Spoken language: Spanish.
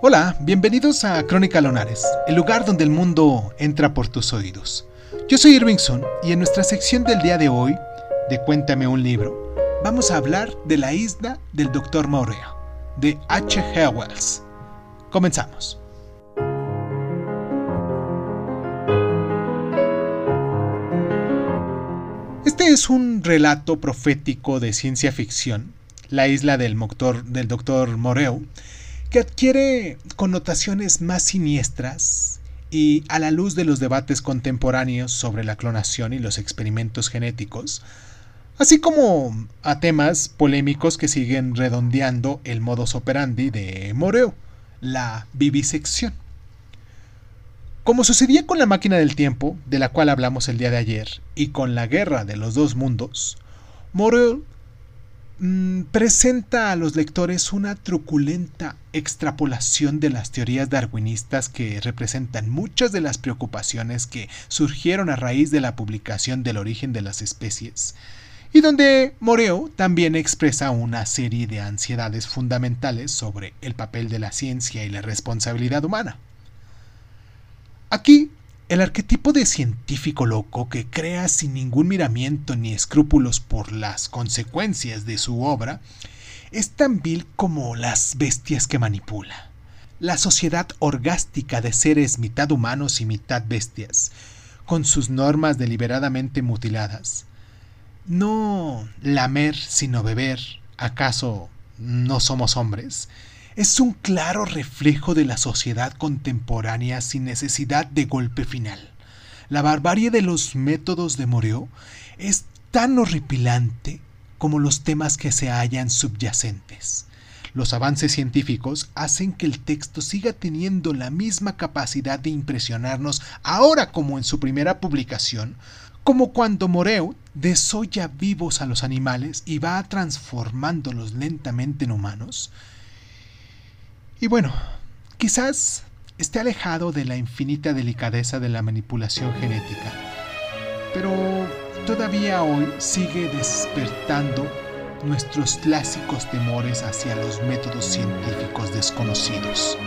Hola, bienvenidos a Crónica Lonares, el lugar donde el mundo entra por tus oídos. Yo soy Irvingson y en nuestra sección del día de hoy, de Cuéntame un libro, vamos a hablar de la isla del Dr. Morea, de H. G. Wells. Comenzamos. Este es un relato profético de ciencia ficción, la isla del, del Dr. Moreau, que adquiere connotaciones más siniestras y a la luz de los debates contemporáneos sobre la clonación y los experimentos genéticos, así como a temas polémicos que siguen redondeando el modus operandi de Moreo, la vivisección. Como sucedía con la máquina del tiempo, de la cual hablamos el día de ayer, y con la guerra de los dos mundos, Moreo Mm, presenta a los lectores una truculenta extrapolación de las teorías darwinistas que representan muchas de las preocupaciones que surgieron a raíz de la publicación del origen de las especies, y donde Moreo también expresa una serie de ansiedades fundamentales sobre el papel de la ciencia y la responsabilidad humana. Aquí el arquetipo de científico loco que crea sin ningún miramiento ni escrúpulos por las consecuencias de su obra es tan vil como las bestias que manipula. La sociedad orgástica de seres mitad humanos y mitad bestias, con sus normas deliberadamente mutiladas. No lamer sino beber, ¿acaso no somos hombres? Es un claro reflejo de la sociedad contemporánea sin necesidad de golpe final. La barbarie de los métodos de Moreau es tan horripilante como los temas que se hallan subyacentes. Los avances científicos hacen que el texto siga teniendo la misma capacidad de impresionarnos ahora como en su primera publicación, como cuando Moreau desolla vivos a los animales y va transformándolos lentamente en humanos, y bueno, quizás esté alejado de la infinita delicadeza de la manipulación genética, pero todavía hoy sigue despertando nuestros clásicos temores hacia los métodos científicos desconocidos.